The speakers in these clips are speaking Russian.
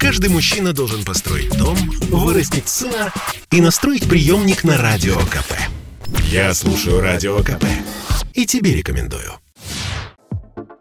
Каждый мужчина должен построить дом, вырастить сына и настроить приемник на Радио КП. Я слушаю Радио КП и тебе рекомендую.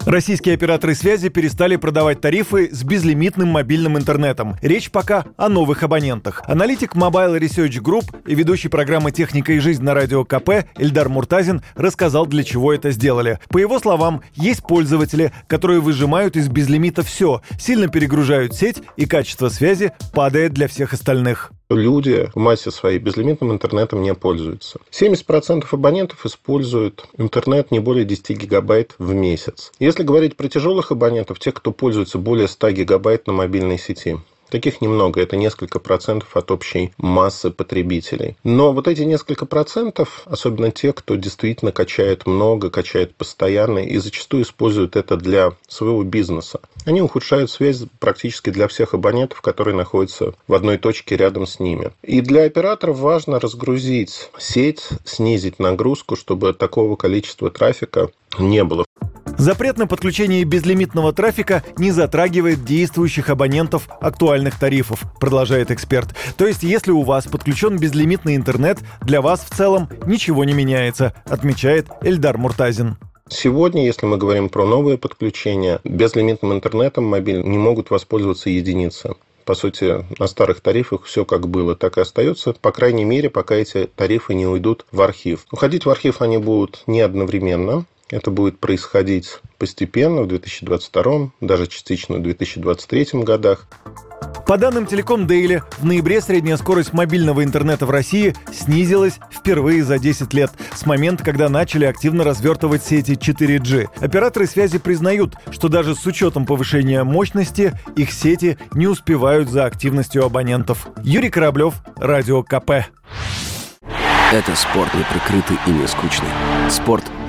Российские операторы связи перестали продавать тарифы с безлимитным мобильным интернетом. Речь пока о новых абонентах. Аналитик Mobile Research Group и ведущий программы «Техника и жизнь» на радио КП Эльдар Муртазин рассказал, для чего это сделали. По его словам, есть пользователи, которые выжимают из безлимита все, сильно перегружают сеть и качество связи падает для всех остальных люди в массе своей безлимитным интернетом не пользуются. 70% абонентов используют интернет не более 10 гигабайт в месяц. Если говорить про тяжелых абонентов, тех, кто пользуется более 100 гигабайт на мобильной сети, Таких немного, это несколько процентов от общей массы потребителей. Но вот эти несколько процентов, особенно те, кто действительно качает много, качает постоянно и зачастую используют это для своего бизнеса, они ухудшают связь практически для всех абонентов, которые находятся в одной точке рядом с ними. И для операторов важно разгрузить сеть, снизить нагрузку, чтобы такого количества трафика не было. Запрет на подключение безлимитного трафика не затрагивает действующих абонентов актуальных тарифов, продолжает эксперт. То есть, если у вас подключен безлимитный интернет, для вас в целом ничего не меняется, отмечает Эльдар Муртазин. Сегодня, если мы говорим про новые подключения, безлимитным интернетом мобильным не могут воспользоваться единицы по сути, на старых тарифах все как было, так и остается, по крайней мере, пока эти тарифы не уйдут в архив. Уходить в архив они будут не одновременно, это будет происходить постепенно в 2022, даже частично в 2023 годах. По данным Телеком Дейли, в ноябре средняя скорость мобильного интернета в России снизилась впервые за 10 лет, с момента, когда начали активно развертывать сети 4G. Операторы связи признают, что даже с учетом повышения мощности их сети не успевают за активностью абонентов. Юрий Кораблев, Радио КП. Это спорт не прикрытый и не скучный. Спорт –